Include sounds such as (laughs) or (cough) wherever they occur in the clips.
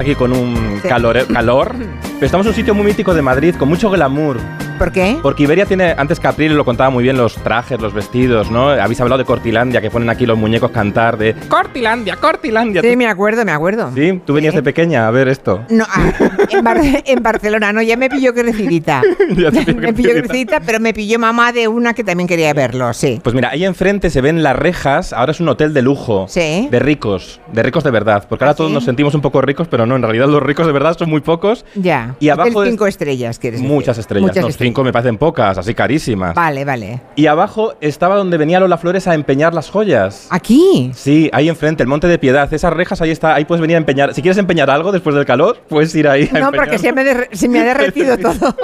aquí con un calor, calor, (clears throat) pero estamos en un sitio muy mítico de Madrid, con mucho glamour. ¿Por qué? Porque Iberia tiene, antes Capril lo contaba muy bien, los trajes, los vestidos, ¿no? Habéis hablado de Cortilandia, que ponen aquí los muñecos cantar de Cortilandia, Cortilandia. Sí, me acuerdo, me acuerdo. Sí, tú venías de pequeña a ver esto. No, ah, en, Bar- en Barcelona, no, ya me pilló crecidita. (laughs) Ya te pilló (laughs) me pilló crecidita. pero me pilló mamá de una que también quería verlo, sí. Pues mira, ahí enfrente se ven las rejas, ahora es un hotel de lujo. Sí. De ricos, de ricos de verdad. Porque ahora ¿Ah, todos nos sentimos un poco ricos, pero no, en realidad los ricos de verdad son muy pocos. Ya. Y abajo Hotel es- cinco estrellas, quieres decir. Muchas estrellas. Muchas no, estrellas. Cinco me parecen pocas, así carísimas. Vale, vale. Y abajo estaba donde venía Lola Flores a empeñar las joyas. Aquí. Sí, ahí enfrente, el Monte de Piedad. Esas rejas, ahí está, ahí puedes venir a empeñar. Si quieres empeñar algo después del calor, puedes ir ahí a No, porque se me, se me ha (laughs) derretido todo.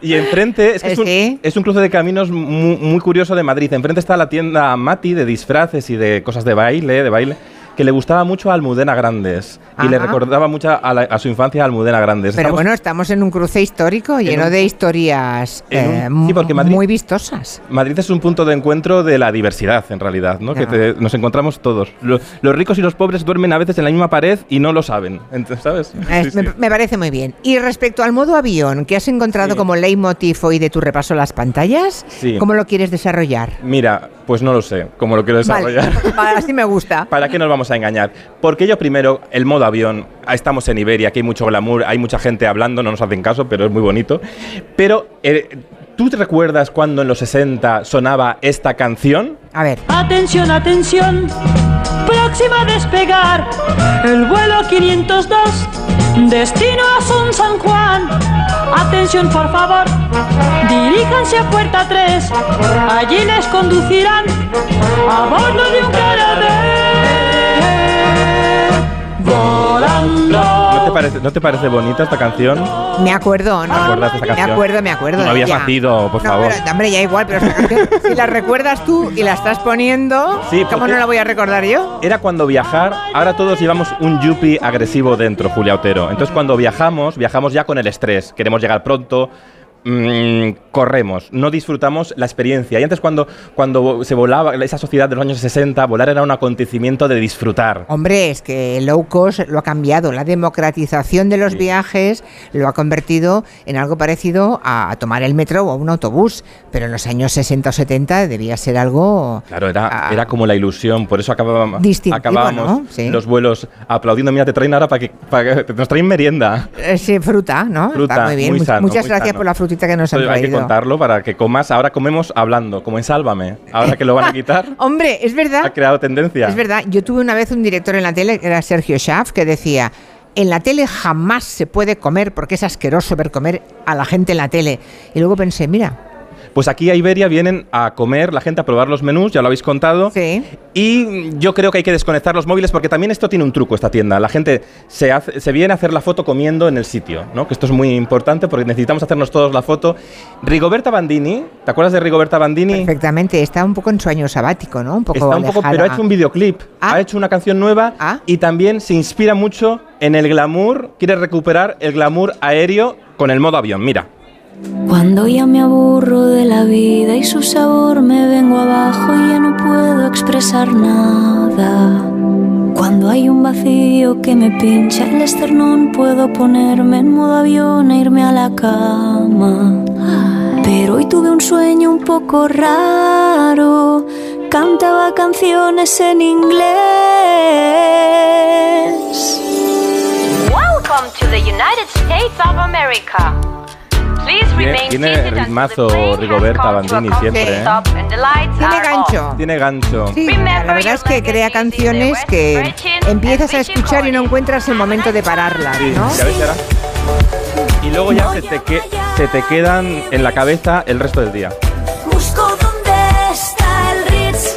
Y enfrente, es, que Eh, es, un, sí. es un cruce de caminos muy, muy curioso de Madrid. Enfrente está la tienda Mati de disfraces y de cosas de baile, de baile, que le gustaba mucho a Almudena Grandes. Y le recordaba mucho a, la- a su infancia a Almudena Grandes. Pero Estamos- bueno, estamos en un cruce histórico lleno un- de historias un- eh, sí, porque Madrid- muy vistosas. Madrid es un punto de encuentro de la diversidad, en realidad, ¿no? Que te- nos encontramos todos. Lo- los ricos y los pobres duermen a veces en la misma pared y no lo saben, (laughs) ¿sabes? Es- Sí, me, sí. me parece muy bien. Y respecto al modo avión, que has encontrado como leitmotiv hoy de tu repaso a las pantallas. ¿cómo lo quieres desarrollar? Mira, pues no lo sé cómo lo quiero desarrollar. (laughs) Vale, así me gusta. ¿Para qué nos vamos a engañar? Porque yo primero, el modo avión, estamos en Iberia, aquí hay mucho glamour, hay mucha gente hablando, no nos hacen caso, pero es muy bonito. Pero, eh, ¿tú te recuerdas cuando en los 60 sonaba esta canción? A ver. Atención, atención, próxima a despegar el vuelo 502, destino Asun San Juan. Atención, por favor, diríjanse a puerta 3, allí les conducirán a bordo de un caraván. Volando. ¿No te parece, ¿no te parece bonita esta canción? Me acuerdo, ¿no? ¿Te acuerdas de esta Me canción? acuerdo, me acuerdo. No de habías ella. nacido, por No, favor. pero, hombre, ya igual, pero esta canción, si la recuerdas tú y la estás poniendo, Sí, ¿cómo porque- no la voy a recordar yo? Era cuando viajar, ahora todos llevamos un yuppie agresivo dentro, Julia Otero. Entonces cuando viajamos, viajamos ya con el estrés. Queremos llegar pronto, mm, corremos, no disfrutamos la experiencia. Y antes cuando, cuando se volaba, esa sociedad de los años 60, volar era un acontecimiento de disfrutar. Hombre, es que low cost lo ha cambiado. La democratización de los Sí. viajes lo ha convertido en algo parecido a tomar el metro o un autobús. Pero en los años 60 o 70 debía ser algo... Claro, era, Ah. era como la ilusión, por eso acabábamos, acabábamos ¿no? Sí. los vuelos aplaudiendo. Mira, te traen ahora para que, para que nos traen merienda. eh, sí, fruta, ¿no? Fruta, Está muy bien. muy Much- sano, Muchas muy gracias sano. por la frutita que nos han Hay que traído. contarlo para que comas. Ahora comemos hablando, como en Sálvame. Ahora que lo van a quitar, (laughs) Hombre, es verdad. ha creado tendencia. Es verdad, yo tuve una vez un director en la tele, que era Sergio Schaff, que decía, en la tele jamás se puede comer porque es asqueroso ver comer a la gente en la tele. Y luego pensé, mira, Pues aquí a Iberia vienen a comer, la gente a probar los menús, ya lo habéis contado. sí, Y yo creo que hay que desconectar los móviles porque también esto tiene un truco, esta tienda. La gente se, hace- se viene a hacer la foto comiendo en el sitio, ¿no? Que esto es muy importante porque necesitamos hacernos todos la foto. Rigoberta Bandini, ¿te acuerdas de Rigoberta Bandini? perfectamente, está un poco en sueño sabático, ¿no? Un poco Está un poco, alejada. pero ha hecho un videoclip, Ah. ha hecho una canción nueva Ah. y también se inspira mucho en el glamour, quiere recuperar el glamour aéreo con el modo avión. Mira. Cuando ya me aburro de la vida y su sabor me vengo abajo y ya no puedo expresar nada. Cuando hay un vacío que me pincha el esternón puedo ponerme en modo avión e irme a la cama. Pero hoy tuve un sueño un poco raro. Cantaba canciones en inglés. Welcome to the United States of America. Tiene- ritmazo Rigoberta Bandini siempre, ¿eh? Tiene gancho. Tiene gancho. Sí, la verdad es que crea canciones que empiezas a escuchar y no encuentras el momento de pararlas, Sí, ¿no? ahora. Y luego ya se te, que- se te quedan en la cabeza el resto del día. Busco dónde está el Ritz,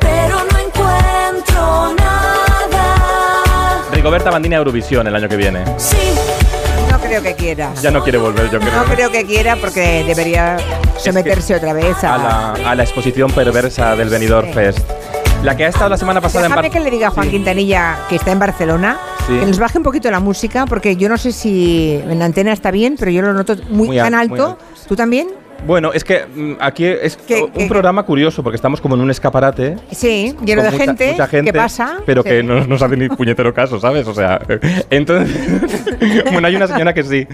pero no encuentro nada. Rigoberta Bandini a Eurovisión el año que viene. Sí, creo que quiera. Ya no quiere volver, yo creo. No creo que quiera porque debería someterse otra vez a... a la, a la exposición perversa del Benidorm Sí. Fest. La que ha estado la semana pasada en Déjame Bar- que le diga a Juan Sí. Quintanilla, que está en Barcelona, Sí. que nos baje un poquito la música, porque yo no sé si en la antena está bien, pero yo lo noto muy, Muy tan al- muy alto. alto. ¿Tú también? Bueno, es que mm, aquí es Que- un programa curioso porque estamos como en un escaparate. Sí, lleno de mucha- gente, mucha gente, que pasa. Pero Sí. que no nos hace ni puñetero caso, ¿sabes? O sea, (laughs) entonces. (laughs) bueno, hay una señora que sí,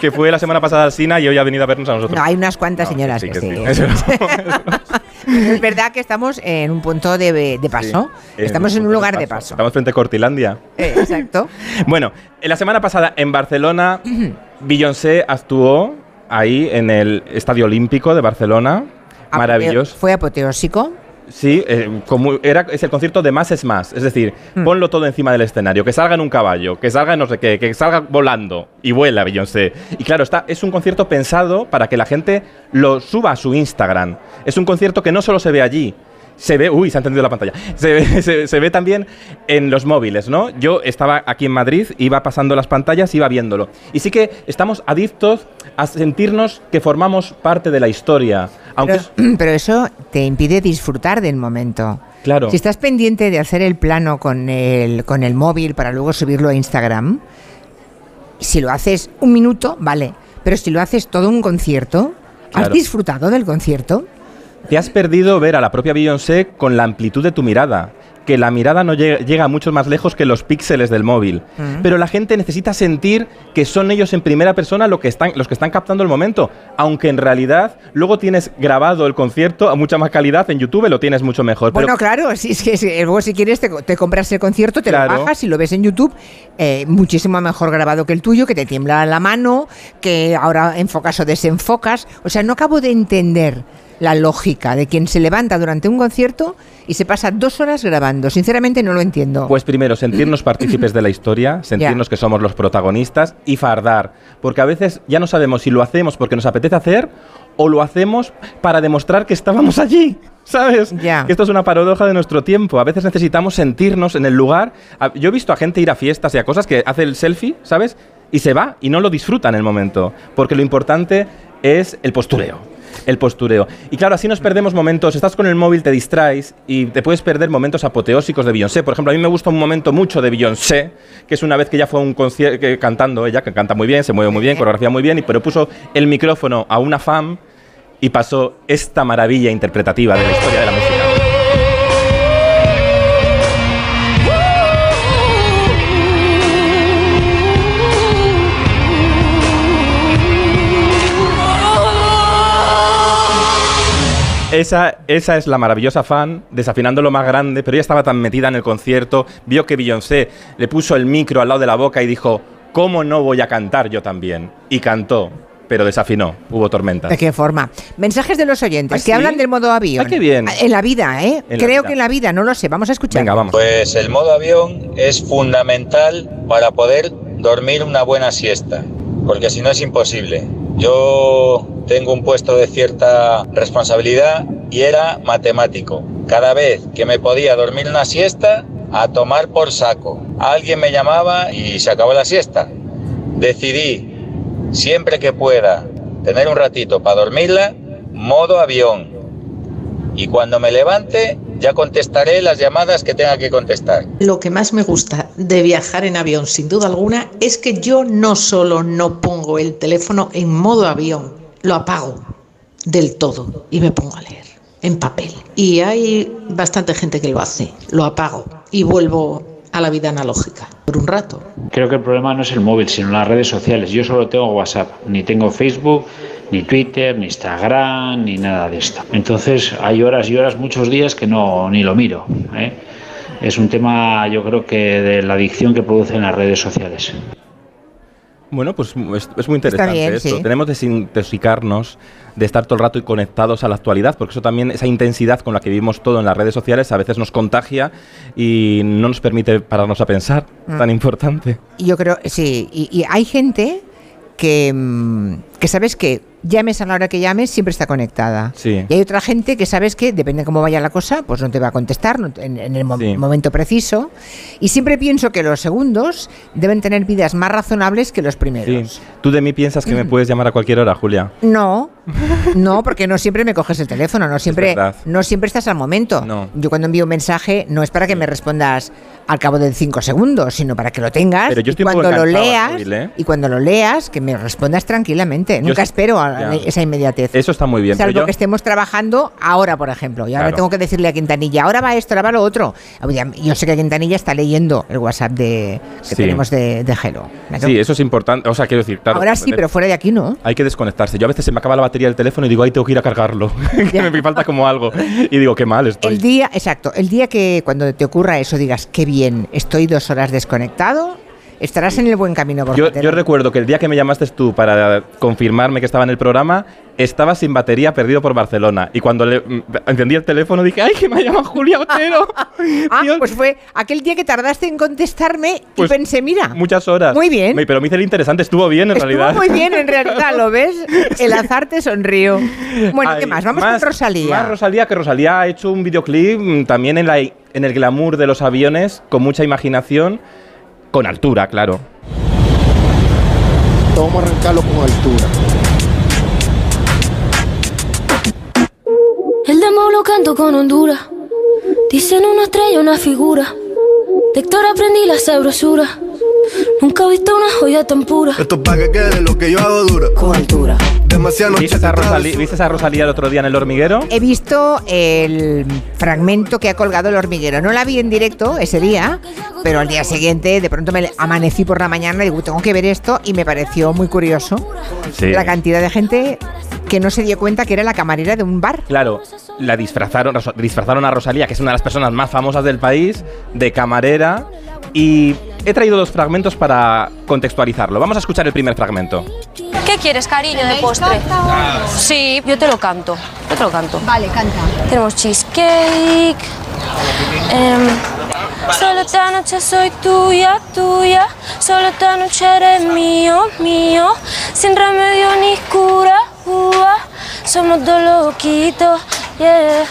que fue la semana pasada al Sina y hoy ha venido a vernos a nosotros. No, hay unas cuantas No, señoras que que sí, sí. sí. (laughs) es verdad que estamos en un punto de, de paso. Sí. Estamos en un lugar de paso. Estamos frente a Cortilandia. Eh, exacto. Bueno, en la semana pasada en Barcelona, Beyoncé actuó ahí en el Estadio Olímpico de Barcelona. Apoteo- Maravilloso. Fue apoteósico. Sí, eh, como era, es el concierto de más es más. Es decir, Hmm. ponlo todo encima del escenario. Que salga en un caballo, que salga en no sé qué, que salga volando y vuela Beyoncé. Y claro, está, es un concierto pensado para que la gente lo suba a su Instagram. Es un concierto que no solo se ve allí. Se ve, uy, se ha encendido la pantalla. Se ve, (laughs) se- se ve también en los móviles, ¿no? Yo estaba aquí en Madrid, iba pasando las pantallas, iba viéndolo. Y sí que estamos adictos a sentirnos que formamos parte de la historia. Aunque Pero, es- (clears throat) pero eso te impide disfrutar del momento. Claro. Si estás pendiente de hacer el plano con el, con el móvil para luego subirlo a Instagram, si lo haces un minuto, vale. Pero si lo haces todo un concierto, ¿has Claro. disfrutado del concierto? Te has perdido ver a la propia Beyoncé con la amplitud de tu mirada. Que la mirada no llega, llega mucho más lejos que los píxeles del móvil. Pero la gente necesita sentir que son ellos en primera persona lo que están, los que están captando el momento. Aunque en realidad luego tienes grabado el concierto a mucha más calidad en YouTube, lo tienes mucho mejor. Pero Bueno, claro, si, es que si- luego si quieres te, te compras el concierto, te Claro. lo bajas y lo ves en YouTube, eh, muchísimo mejor grabado que el tuyo, que te tiembla la mano, que ahora enfocas o desenfocas. O sea, no acabo de entender la lógica de quien se levanta durante un concierto y se pasa dos horas grabando. Sinceramente no lo entiendo. Pues primero, sentirnos (coughs) partícipes de la historia, sentirnos que somos los protagonistas y fardar. Porque a veces ya no sabemos si lo hacemos porque nos apetece hacer o lo hacemos para demostrar que estábamos allí. ¿Sabes? Ya. Que esto es una paradoja de nuestro tiempo. A veces necesitamos sentirnos en el lugar. Yo he visto a gente ir a fiestas y a cosas que hace el selfie, ¿sabes? Y se va y no lo disfruta en el momento. Porque lo importante es el postureo. El postureo. Y claro, así nos perdemos momentos. Estás con el móvil, te distraes y te puedes perder momentos apoteósicos de Beyoncé. Por ejemplo, a mí me gusta un momento mucho de Beyoncé, que es una vez que ya fue a un concierto cantando, ella que canta muy bien, se mueve muy bien, coreografía muy bien, pero puso el micrófono a una fan y pasó esta maravilla interpretativa de la historia de la música. Esa, esa es la maravillosa fan, desafinando lo más grande, pero ella estaba tan metida en el concierto, vio que Beyoncé le puso el micro al lado de la boca y dijo, ¿cómo no voy a cantar yo también? Y cantó, pero desafinó, hubo tormentas. ¿De qué forma? Mensajes de los oyentes ¿Ah, que sí? hablan del modo avión. Ah, qué bien. En la vida, ¿eh? En Creo vida. que en la vida, no lo sé. Vamos a escuchar. Venga, vamos. Pues el modo avión es fundamental para poder dormir una buena siesta, porque si no es imposible. Yo tengo un puesto de cierta responsabilidad y era matemático. Cada vez que me podía dormir una siesta, a tomar por saco. Alguien me llamaba y se acabó la siesta. Decidí, siempre que pueda, tener un ratito para dormirla, modo avión. Y cuando me levante, ya contestaré las llamadas que tenga que contestar. Lo que más me gusta de viajar en avión, sin duda alguna, es que yo no solo no pongo el teléfono en modo avión, lo apago del todo y me pongo a leer en papel. Y hay bastante gente que lo hace, lo apago y vuelvo a la vida analógica por un rato. Creo que el problema no es el móvil, sino las redes sociales. Yo solo tengo WhatsApp, ni tengo Facebook, ni Twitter, ni Instagram, ni nada de esto. Entonces hay horas y horas, muchos días que no ni lo miro. ¿eh? Es un tema, yo creo que de la adicción que producen las redes sociales. Bueno, pues es, es muy interesante bien, esto. sí. Tenemos que desintoxicarnos de estar todo el rato y conectados a la actualidad, porque eso también, esa intensidad con la que vivimos todo en las redes sociales, a veces nos contagia y no nos permite pararnos a pensar, Mm. tan importante. Yo creo, sí. Y, y hay gente que, mm, que sabes que llames a la hora que llames, siempre está conectada. Sí. Y hay otra gente que sabes que, depende de cómo vaya la cosa, pues no te va a contestar no en, en el mo- Sí. momento preciso. Y siempre pienso que los segundos deben tener vidas más razonables que los Sí. primeros. ¿Tú de mí piensas que me puedes llamar a cualquier hora, Julia? No, (laughs) no, porque no siempre me coges el teléfono, no siempre, no siempre estás al momento. No. Yo cuando envío un mensaje no es para que me respondas al cabo de cinco segundos, sino para que lo tengas Pero yo y estoy poco cuando lo leas móvil, ¿eh? y cuando lo leas que me respondas tranquilamente. Nunca sí- espero a esa inmediatez. Eso está muy bien. Salvo yo- que estemos trabajando ahora, por ejemplo. Y ahora Claro. tengo que decirle a Quintanilla, ahora va esto, ahora va lo otro. Yo sé que Quintanilla está leyendo el WhatsApp de, que Sí. tenemos de, de Hello. Sí, eso es importante. O sea, quiero decir, claro. ahora sí, eh, pero fuera de aquí no. Hay que desconectarse. Yo a veces se me acaba la batería del teléfono y digo, ay, tengo que ir a cargarlo. (laughs) que me falta como algo. Y digo, qué mal estoy. El día, exacto, el día que cuando te ocurra eso digas, qué bien, estoy dos horas desconectado, estarás en el buen camino. Yo, yo recuerdo que el día que me llamaste tú para confirmarme que estaba en el programa, estaba sin batería, perdido por Barcelona. Y cuando le, mm, encendí el teléfono dije, ¡ay, que me llama Julia Otero! (laughs) Ah, (laughs) Dios, pues fue aquel día que tardaste en contestarme Pues, y pensé, mira, muchas horas. Muy bien. Me- Pero me hice el interesante, estuvo bien en estuvo realidad. muy bien en realidad, ¿lo ves? (laughs) El azar te sonrió. Bueno, Ay, ¿qué más? Vamos con Rosalía. Más Rosalía, que Rosalía ha hecho un videoclip mm, también en, la, en el glamour de los aviones, con mucha imaginación, con altura, claro. Vamos a arrancarlo con altura. El demo lo canto con Honduras. Dicen una estrella, una figura. De Héctor aprendí la sabrosura. Nunca he visto una joya tan pura. Esto es para que quede lo que yo hago dura. Con altura. Demasiado ¿Viste a, Rosalía, ¿Viste a Rosalía el otro día en el hormiguero? He visto el fragmento que ha colgado el hormiguero. No la vi en directo ese día, pero al día siguiente de pronto me amanecí por la mañana y digo, tengo que ver esto y me pareció muy curioso Sí. la cantidad de gente que no se dio cuenta que era la camarera de un bar. Claro, la disfrazaron, disfrazaron a Rosalía, que es una de las personas más famosas del país, de camarera. Y he traído dos fragmentos para contextualizarlo. Vamos a escuchar el primer fragmento. ¿Qué quieres, cariño, de postre? Sí, yo te lo canto. Yo te lo canto. Vale, canta. Tenemos cheesecake. em, solo esta noche soy tuya, tuya. Solo esta noche eres mío, mío. Sin remedio ni cura, ua. Somos dos loquitos, yeah.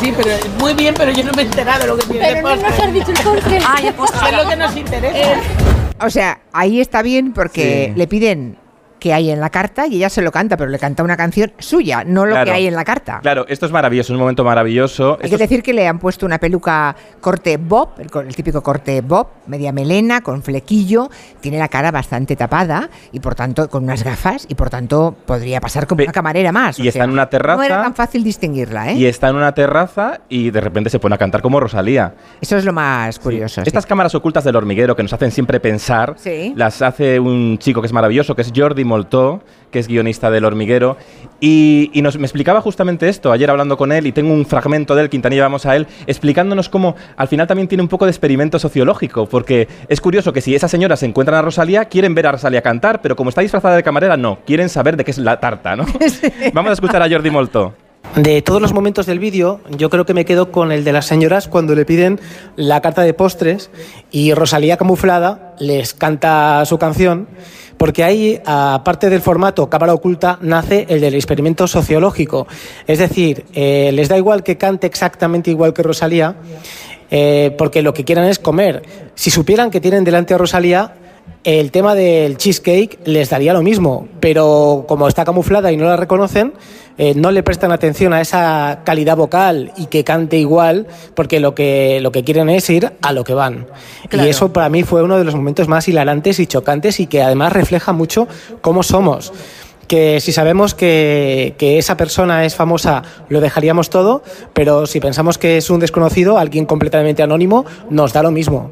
Sí, pero muy bien, pero yo no me he enterado de lo que tiene de postre. has dicho el postre. Ay, el postre. Es lo que nos interesa. O sea, ahí está bien porque Sí. le piden que hay en la carta y ella se lo canta, pero le canta una canción suya, no lo Claro. que hay en la carta. Claro, esto es maravilloso, es un momento maravilloso. Hay Esto que es- decir que le han puesto una peluca corte bob, el, co- el típico corte bob, media melena, con flequillo, tiene la cara bastante tapada y por tanto con unas gafas y por tanto podría pasar como Pe- una camarera más. y está sea, en una terraza. No era tan fácil distinguirla, ¿eh? Y está en una terraza y de repente se pone a cantar como Rosalía. Eso es lo más curioso. sí. Estas cámaras ocultas del hormiguero que nos hacen siempre pensar, Sí. las hace un chico que es maravilloso, que es Jordi Moltó, que es guionista del hormiguero. Y, y nos, me explicaba justamente esto ayer hablando con él, y tengo un fragmento de él, Quintanilla, vamos a él, explicándonos cómo al final también tiene un poco de experimento sociológico, porque es curioso que si esas señoras se encuentran a Rosalía, quieren ver a Rosalía cantar, pero como está disfrazada de camarera, no, quieren saber de qué es la tarta, ¿no? (laughs) Vamos a escuchar a Jordi Moltó. De todos los momentos del vídeo, yo creo que me quedo con el de las señoras cuando le piden la carta de postres y Rosalía camuflada les canta su canción, porque ahí, aparte del formato cámara oculta, nace el del experimento sociológico. Es decir, eh, les da igual que cante exactamente igual que Rosalía, eh, porque lo que quieran es comer. Si supieran que tienen delante a Rosalía, el tema del cheesecake les daría lo mismo, pero como está camuflada y no la reconocen, eh, no le prestan atención a esa calidad vocal y que cante igual, porque lo que, lo que quieren es ir a lo que van. Claro. Y eso para mí fue uno de los momentos más hilarantes y chocantes y que además refleja mucho cómo somos. Que si sabemos que, que esa persona es famosa, lo dejaríamos todo, pero si pensamos que es un desconocido, alguien completamente anónimo, nos da lo mismo.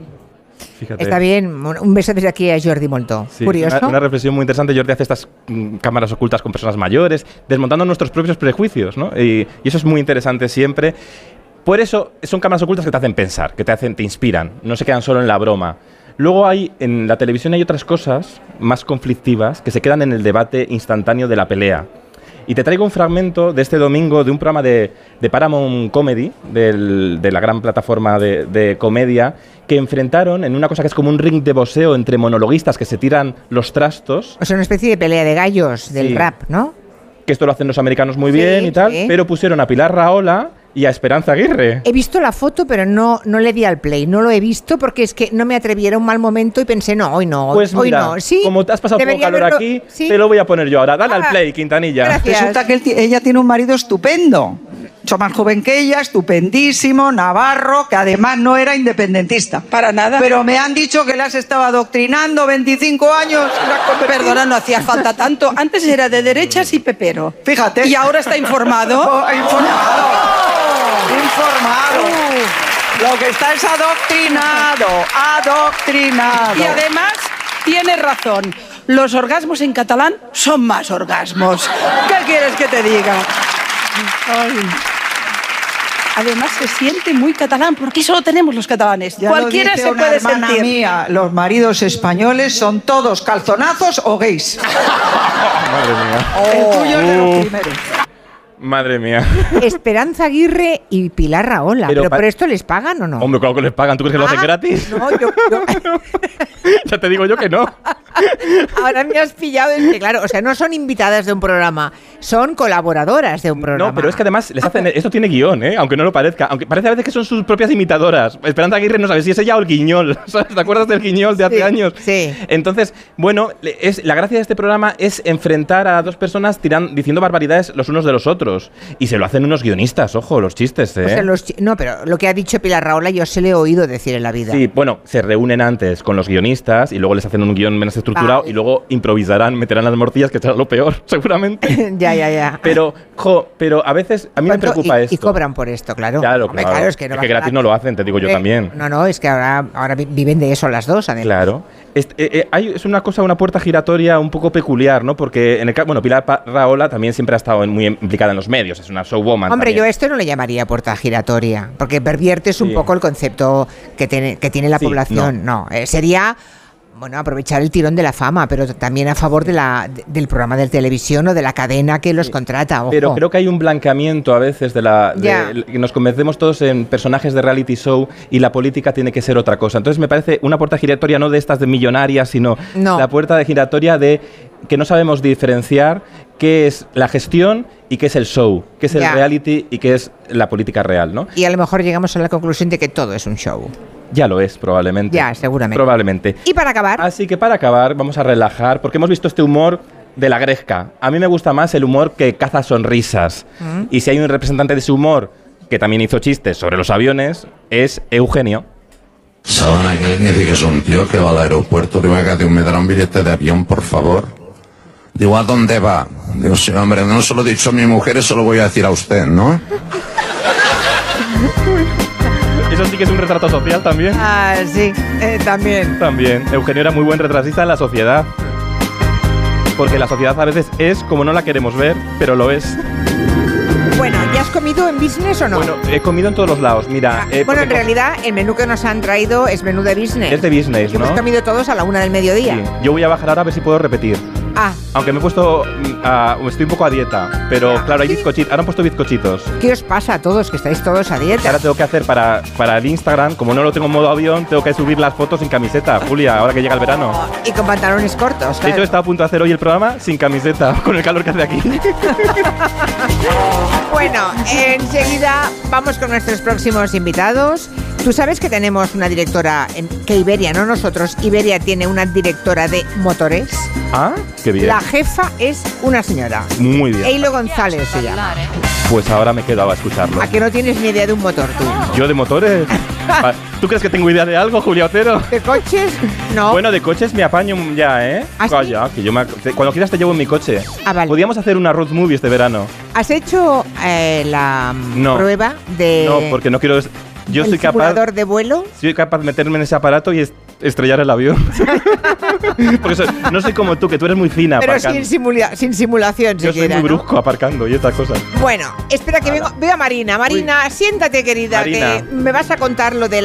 Fíjate. Está bien, un beso desde aquí a Jordi Molto. Sí, Curioso. Una, una reflexión muy interesante. Jordi hace estas mm, cámaras ocultas con personas mayores, desmontando nuestros propios prejuicios, ¿no? Y, y eso es muy interesante siempre. Por eso son cámaras ocultas que te hacen pensar, que te hacen, te inspiran, no se quedan solo en la broma. Luego hay en la televisión hay otras cosas más conflictivas que se quedan en el debate instantáneo de la pelea. Y te traigo un fragmento de este domingo de un programa de, de Paramount Comedy, del- de la gran plataforma de, de comedia, que enfrentaron en una cosa que es como un ring de boxeo entre monologuistas que se tiran los trastos, O sea, una especie de pelea de gallos del Sí. rap, ¿no? que esto lo hacen los americanos muy Sí, bien y tal, sí. pero pusieron a Pilar Raola y a Esperanza Aguirre. He visto la foto, pero no, no le di al play. No lo he visto porque es que no me atreví. Era un mal momento y pensé, no, hoy no. Pues hoy mira, no. Sí, como te has pasado poco calor haberlo- aquí, sí. te lo voy a poner yo ahora. Dale Ah, al play, Quintanilla. gracias. Resulta que él ella tiene un marido estupendo. mucho más joven que ella, estupendísimo, Navarro, que además no era independentista. Para nada. Pero me han dicho que las estaba adoctrinando 25 años. Perdona, no hacía falta tanto. Antes era de derechas y pepero. Fíjate. Y ahora está informado. (laughs) Oh, informado. Informado. Lo que está es adoctrinado. Adoctrinado. Y además tiene razón. Los orgasmos en catalán son más orgasmos. ¿Qué quieres que te diga? Ay. Además se siente muy catalán, porque solo tenemos los catalanes. Ya lo Cualquiera dice se una puede hermana sentir. mía, los maridos españoles son todos calzonazos o gays. (laughs) Madre mía. El tuyo es de los Uh. primeros. Madre mía. Esperanza Aguirre y Pilar Raola. Pero ¿Pero, por esto les pagan o no? Hombre, claro que les pagan. ¿Tú crees que lo hacen Ah, gratis? No, yo, yo- (laughs) (laughs) ya te digo yo que no. ahora me has pillado. Es que, claro, o sea, no son invitadas de un programa, son colaboradoras de un programa. No, pero es que además les hacen. Esto tiene guion, ¿eh? Aunque no lo parezca. Aunque parece a veces que son sus propias imitadoras. Esperanza Aguirre no sabe si es ella o el guiñol. (laughs) ¿sabes? ¿Te acuerdas del guiñol de hace Sí, años? sí. Entonces, bueno, es, la gracia de este programa es enfrentar a dos personas tiran, diciendo barbaridades los unos de los otros. Y se lo hacen unos guionistas, ojo, los chistes, ¿eh? O sea, los chi- no, pero lo que ha dicho Pilar Raola yo se le he oído decir en la vida. Sí, bueno, se reúnen antes con los guionistas y luego les hacen un guion menos estructurado Vale. y luego improvisarán, meterán las morcillas, que será lo peor, (laughs) seguramente. (laughs) ya, ya, ya. Pero, jo, pero a veces a mí me preocupa y, esto. y cobran por esto, claro. Claro, Hombre, claro. es que, no gratis no lo hacen, te digo yo Eh, también. No, no, es que ahora, ahora vi- viven de eso las dos, además. Claro. Est- eh, eh, hay- es una cosa, una puerta giratoria un poco peculiar, ¿no? Porque en el ca- bueno, Pilar Raola también siempre ha estado muy implicada en los medios, es una showwoman. Hombre, yo esto no le llamaría puerta giratoria, porque perviertes un Sí. poco el concepto que tiene, que tiene la Sí, población. No, eh, sería bueno aprovechar el tirón de la fama, pero también a favor de la, de- del programa de televisión o de la cadena que los contrata. Ojo. Pero creo que hay un blanqueamiento a veces de la. de- que nos convencemos todos en personajes de reality show y la política tiene que ser otra cosa. Entonces me parece una puerta giratoria no de estas de millonarias, sino No. la puerta de giratoria de que no sabemos diferenciar qué es la gestión y qué es el show, qué es el reality y qué es la política real, ¿no? Y a lo mejor llegamos a la conclusión de que todo es un show. Ya lo es, probablemente. Ya, seguramente. Probablemente. Y para acabar, Así que para acabar, vamos a relajar, porque hemos visto este humor de la gresca. A mí me gusta más el humor que caza sonrisas. Mm. Y si hay un representante de ese humor que también hizo chistes sobre los aviones, es Eugenio. ¿Saben a quién dice que es un tío que va al aeropuerto? Digo, que me dará un billete de avión, por favor. Digo, ¿a dónde va? Digo, sí, hombre, no se lo he dicho a mi mujer, eso lo voy a decir a usted, ¿no? (laughs) Eso sí que es un retrato social también. ah, sí, eh, también. También. Eugenio era muy buen retratista de la sociedad. Porque la sociedad a veces es como no la queremos ver, pero lo es. Bueno, ¿ya has comido en business o no? Bueno, he comido en todos los lados. Mira, eh, Bueno, en realidad el menú que nos han traído es menú de business. es de business, Hemos ¿no? comido todos a la una del mediodía. Sí. Yo voy a bajar ahora a ver si puedo repetir. Ah, Aunque me he puesto. mm, estoy un poco a dieta. Pero claro, hay bizcochitos. Ahora han puesto bizcochitos. ¿qué os pasa a todos que estáis todos a dieta? Ahora tengo que hacer para, para el Instagram, como no lo tengo en modo avión, tengo que subir las fotos sin camiseta, Julia, ahora que llega el verano. Y con pantalones cortos, De hecho, claro. estaba a punto de hacer hoy el programa sin camiseta, (laughs) con el calor que hace aquí. (laughs) Bueno, enseguida vamos con nuestros próximos invitados. Tú sabes que tenemos una directora, en, que Iberia, no nosotros, Iberia tiene una directora de motores. ah, qué bien. La jefa es una señora. Muy bien. Eilo González se llama. Pues ahora me quedaba a escucharlo. ¿A que no tienes ni idea de un motor tú? ¿Yo de motores? Pa- (laughs) ¿Tú crees que tengo idea de algo, Julia Otero? ¿De coches? No. Bueno, de coches me apaño ya, ¿eh? ¿Ah, sí? Que yo me ac- te- cuando quieras te llevo en mi coche. Ah, vale. Podríamos hacer una road movie este verano. ¿Has hecho eh, la No. prueba de No, porque no quiero... Yo el soy capaz... de vuelo? Soy capaz de meterme en ese aparato y es- estrellar el avión. (laughs) Porque soy- no soy como tú, que tú eres muy fina Pero aparcando. sin, simula- sin simulación Yo soy muy ¿no? brusco aparcando y estas cosas. Bueno, espera que vengo, veo a Marina. Marina, siéntate, querida, Marina. que me vas a contar lo de